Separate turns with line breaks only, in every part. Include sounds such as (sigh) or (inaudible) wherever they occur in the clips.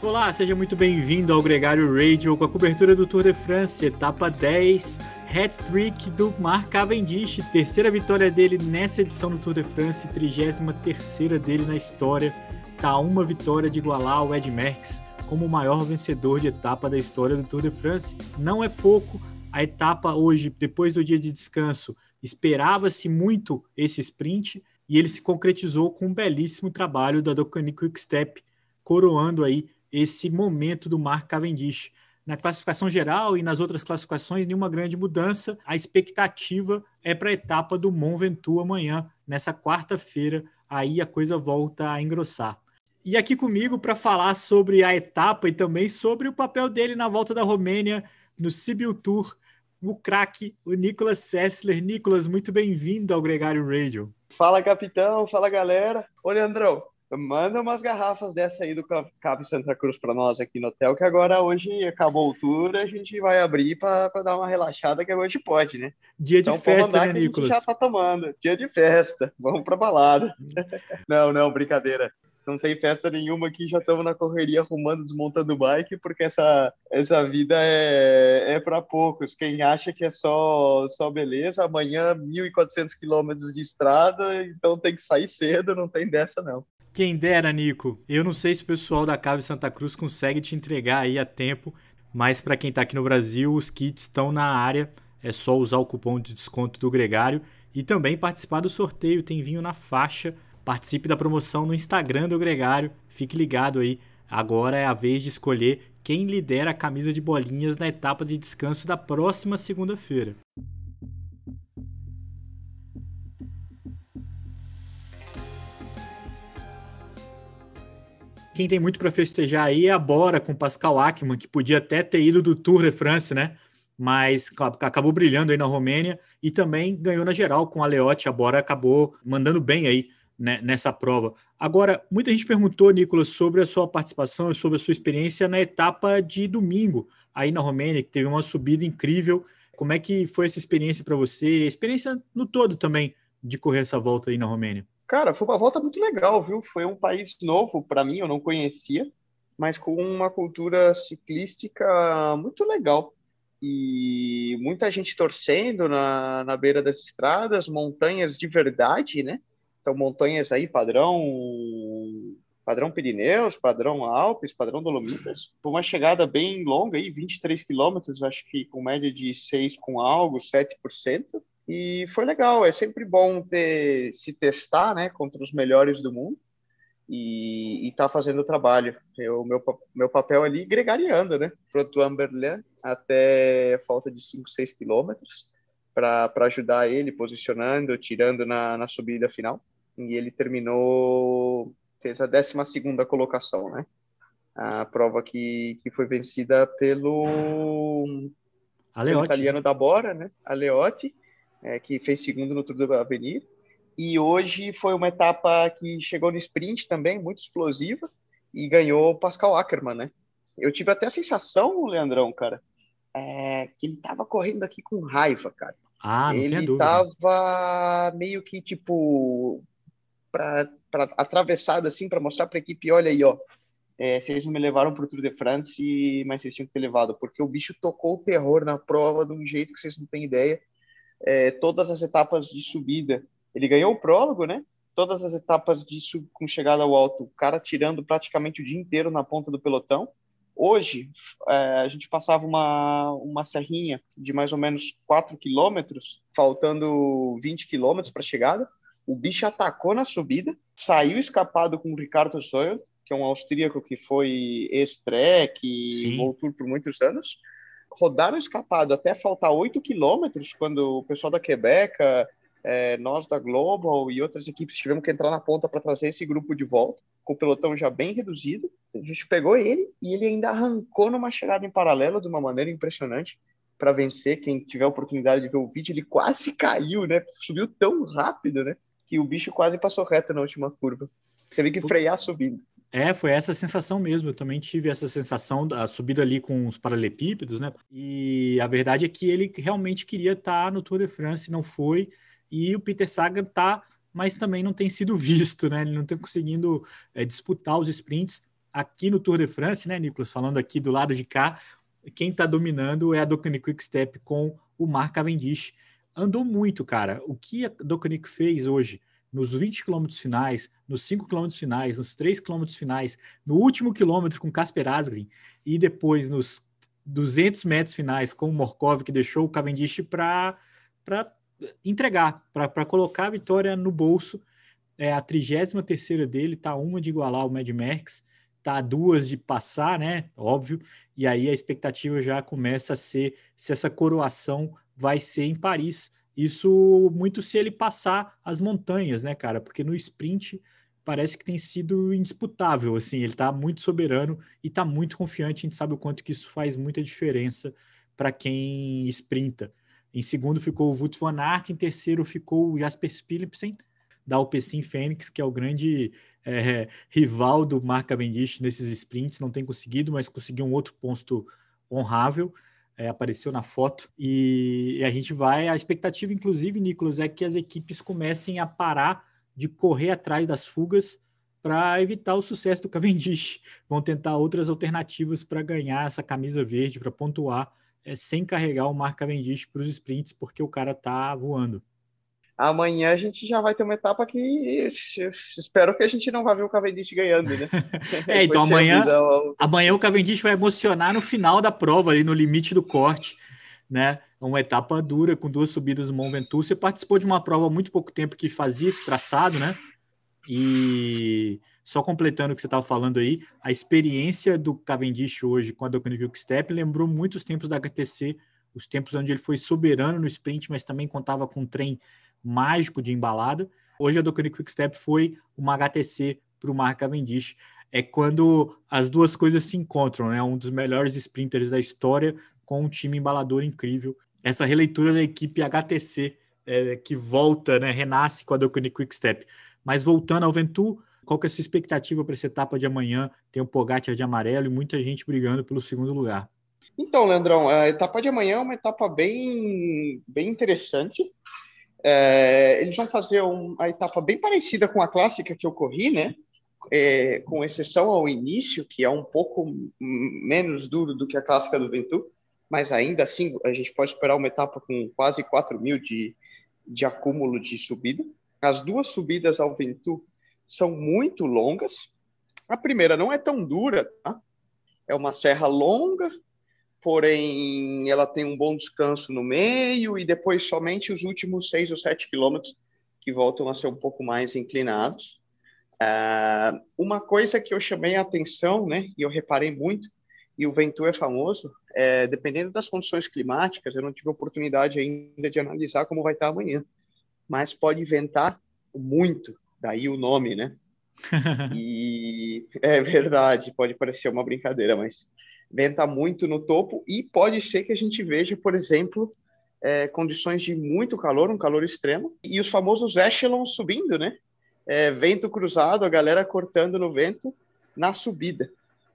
Olá, seja muito bem-vindo ao Gregário Radio com a cobertura do Tour de France, etapa 10, hat-trick do Mark Cavendish, terceira vitória dele nessa edição do Tour de France, 33 terceira dele na história, tá uma vitória de igualar o Ed Merckx como o maior vencedor de etapa da história do Tour de France. Não é pouco, a etapa hoje, depois do dia de descanso, esperava-se muito esse sprint e ele se concretizou com um belíssimo trabalho da Docani Quickstep, coroando aí esse momento do Mark Cavendish. Na classificação geral e nas outras classificações, nenhuma grande mudança. A expectativa é para a etapa do Mont Ventoux amanhã, nessa quarta-feira. Aí a coisa volta a engrossar. E aqui comigo para falar sobre a etapa e também sobre o papel dele na volta da Romênia no Sibiu Tour, o craque, o Nicolas Sessler. Nicolas, muito bem-vindo ao Gregário Radio.
Fala, capitão. Fala, galera. Ô, Leandrão, Manda umas garrafas dessa aí do Cabo Santa Cruz para nós aqui no hotel, que agora hoje acabou o tour, a gente vai abrir para dar uma relaxada que hoje pode, né?
Dia de então, festa, né, Nicolas?
A gente já tá tomando. Dia de festa. Vamos para balada. não, não, brincadeira. Não tem festa nenhuma aqui, já estamos na correria arrumando, desmontando bike, porque essa, essa vida é, é para poucos. Quem acha que é só, só beleza, amanhã 1.400 quilômetros de estrada, então tem que sair cedo, não tem dessa não.
Quem dera, Nico. Eu não sei se o pessoal da Cave Santa Cruz consegue te entregar aí a tempo, mas para quem está aqui no Brasil, os kits estão na área. É só usar o cupom de desconto do Gregário e também participar do sorteio. Tem vinho na faixa. Participe da promoção no Instagram do Gregário. Fique ligado aí. Agora é a vez de escolher quem lidera a camisa de bolinhas na etapa de descanso da próxima segunda-feira. Quem tem muito para festejar aí é a Bora com Pascal Ackermann, que podia até ter ido do Tour de France, né? Mas acabou brilhando aí na Romênia e também ganhou na geral com a Leotti. A Bora acabou mandando bem aí né, nessa prova. Agora, muita gente perguntou, Nicolas, sobre a sua participação e sobre a sua experiência na etapa de domingo aí na Romênia, que teve uma subida incrível. Como é que foi essa experiência para você? Experiência no todo também de correr essa volta aí na Romênia?
Cara, foi uma volta muito legal, viu? Foi um país novo para mim, eu não conhecia, mas com uma cultura ciclística muito legal. E muita gente torcendo na, na beira das estradas, montanhas de verdade, né? Então, montanhas aí padrão padrão Pirineus, padrão Alpes, padrão Dolomitas. Foi uma chegada bem longa aí, 23 quilômetros, acho que com média de 6 com algo, 7%. E foi legal, é sempre bom ter, se testar né, contra os melhores do mundo e estar tá fazendo o trabalho. O meu, meu papel ali gregariando, né? Pronto, Amberlin até falta de 5, 6 quilômetros para ajudar ele, posicionando, tirando na, na subida final. E ele terminou, fez a 12 colocação, né? A prova que, que foi vencida pelo, pelo italiano da Bora, né? Aleotti é, que fez segundo no Tour do Avenir. E hoje foi uma etapa que chegou no sprint também, muito explosiva, e ganhou o Pascal Ackermann, né? Eu tive até a sensação, Leandrão, cara, é, que ele tava correndo aqui com raiva, cara.
Ah, não
ele tava meio que tipo para atravessado assim para mostrar para a equipe, olha aí, ó, é, vocês não me levaram para o Tour de France, mas vocês tinham que ter levado, porque o bicho tocou o terror na prova de um jeito que vocês não têm ideia é, todas as etapas de subida. Ele ganhou o prólogo, né? Todas as etapas de sub, com chegada ao alto, o cara tirando praticamente o dia inteiro na ponta do pelotão. Hoje, é, a gente passava uma, uma serrinha de mais ou menos 4 quilômetros, faltando 20 quilômetros para a chegada. O bicho atacou na subida, saiu escapado com o Ricardo Soil, que é um austríaco que foi ex-trek e voltou por muitos anos rodaram escapado até faltar 8 quilômetros, quando o pessoal da Quebec, é, nós da Global e outras equipes tivemos que entrar na ponta para trazer esse grupo de volta, com o pelotão já bem reduzido. A gente pegou ele e ele ainda arrancou numa chegada em paralelo de uma maneira impressionante para vencer. Quem tiver a oportunidade de ver o vídeo, ele quase caiu, né? Subiu tão rápido, né? Que o bicho quase passou reto na última curva. Teve que frear subindo.
É, foi essa sensação mesmo. Eu também tive essa sensação da subida ali com os paralelepípedos, né? E a verdade é que ele realmente queria estar no Tour de France, não foi. E o Peter Sagan tá, mas também não tem sido (laughs) visto, né? Ele não tem conseguindo é, disputar os sprints. aqui no Tour de France, né, Nicolas? Falando aqui do lado de cá, quem está dominando é a Docanic Quick Step com o Mark Cavendish. Andou muito, cara. O que a Docanic fez hoje, nos 20 quilômetros finais, nos 5 quilômetros finais, nos 3 quilômetros finais, no último quilômetro com Casper Asgreen e depois nos 200 metros finais com o Morkov, que deixou o Cavendish para entregar, para colocar a vitória no bolso. É a 33 dele, tá uma de igualar o Mad Max, tá duas de passar, né? Óbvio. E aí a expectativa já começa a ser se essa coroação vai ser em Paris. Isso muito se ele passar as montanhas, né, cara? Porque no sprint parece que tem sido indisputável, assim, ele tá muito soberano e tá muito confiante, a gente sabe o quanto que isso faz muita diferença para quem sprinta. Em segundo ficou o Wout van Aert, em terceiro ficou o Jasper Philipsen, da Alpecin Fênix, que é o grande é, rival do Mark Cavendish nesses sprints, não tem conseguido, mas conseguiu um outro ponto honrável, é, apareceu na foto, e, e a gente vai, a expectativa, inclusive, Nicolas, é que as equipes comecem a parar de correr atrás das fugas para evitar o sucesso do Cavendish. Vão tentar outras alternativas para ganhar essa camisa verde, para pontuar, é, sem carregar o Mark Cavendish para os sprints, porque o cara tá voando.
Amanhã a gente já vai ter uma etapa que espero que a gente não vá ver o Cavendish ganhando, né? (laughs)
é, então amanhã, amanhã o Cavendish vai emocionar no final da prova, ali no limite do corte, né? Uma etapa dura, com duas subidas no Mont Ventoux. Você participou de uma prova há muito pouco tempo que fazia esse traçado, né? E só completando o que você estava falando aí, a experiência do Cavendish hoje com a Doconic Quickstep lembrou muito os tempos da HTC, os tempos onde ele foi soberano no sprint, mas também contava com um trem mágico de embalada. Hoje a Doconic Quickstep foi uma HTC para o Mark Cavendish. É quando as duas coisas se encontram, né? Um dos melhores sprinters da história com um time embalador incrível. Essa releitura da equipe HTC é, que volta, né? Renasce com a Doconic Quickstep. Mas voltando ao Ventur, qual que é a sua expectativa para essa etapa de amanhã? Tem o Pogacar de amarelo e muita gente brigando pelo segundo lugar.
Então, Leandrão, a etapa de amanhã é uma etapa bem, bem interessante. É, eles vão fazer uma etapa bem parecida com a clássica que eu corri, né? É, com exceção ao início, que é um pouco menos duro do que a clássica do Ventur, mas ainda assim a gente pode esperar uma etapa com quase 4 mil de, de acúmulo de subida. As duas subidas ao Ventur são muito longas. A primeira não é tão dura, tá? É uma serra longa, porém ela tem um bom descanso no meio e depois somente os últimos seis ou sete quilômetros que voltam a ser um pouco mais inclinados. Uh, uma coisa que eu chamei a atenção, né, e eu reparei muito, e o Ventur é famoso, é, dependendo das condições climáticas, eu não tive oportunidade ainda de analisar como vai estar amanhã, mas pode ventar muito, daí o nome, né? (laughs) e é verdade, pode parecer uma brincadeira, mas venta muito no topo e pode ser que a gente veja, por exemplo, é, condições de muito calor, um calor extremo, e os famosos echelons subindo, né? É, vento cruzado, a galera cortando no vento na subida,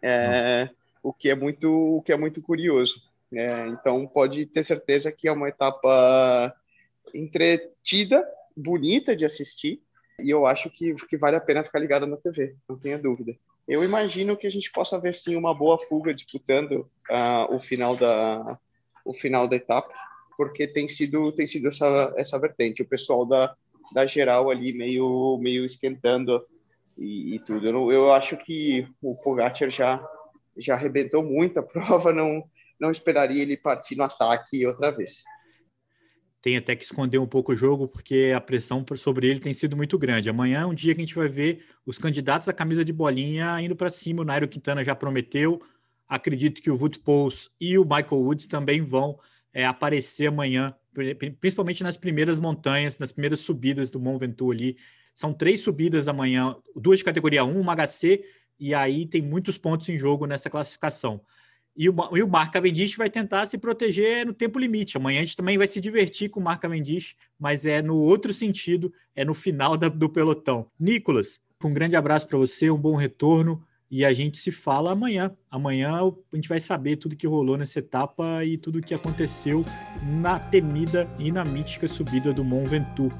é, o que é muito, o que é muito curioso. É, então pode ter certeza que é uma etapa entretida, bonita de assistir, e eu acho que, que vale a pena ficar ligado na TV, não tenha dúvida. Eu imagino que a gente possa ver sim uma boa fuga disputando uh, o final da o final da etapa, porque tem sido tem sido essa essa vertente, o pessoal da da geral ali meio meio esquentando e, e tudo. Eu, eu, acho que o Pogacar já já arrebentou muito a (laughs) prova, não não esperaria ele partir no ataque outra vez
tem até que esconder um pouco o jogo, porque a pressão sobre ele tem sido muito grande. Amanhã é um dia que a gente vai ver os candidatos da camisa de bolinha indo para cima. O Nairo Quintana já prometeu. Acredito que o Wood Pous e o Michael Woods também vão é, aparecer amanhã, principalmente nas primeiras montanhas, nas primeiras subidas do Mont Ventoux ali. São três subidas amanhã, duas de categoria 1, uma HC, e aí tem muitos pontos em jogo nessa classificação. E o, e o Mark Cavendish vai tentar se proteger no tempo limite. Amanhã a gente também vai se divertir com o Mark Cavendish, mas é no outro sentido, é no final da, do pelotão. Nicolas, um grande abraço para você, um bom retorno e a gente se fala amanhã. Amanhã a gente vai saber tudo que rolou nessa etapa e tudo que aconteceu na temida e na mítica subida do Mont Ventoux.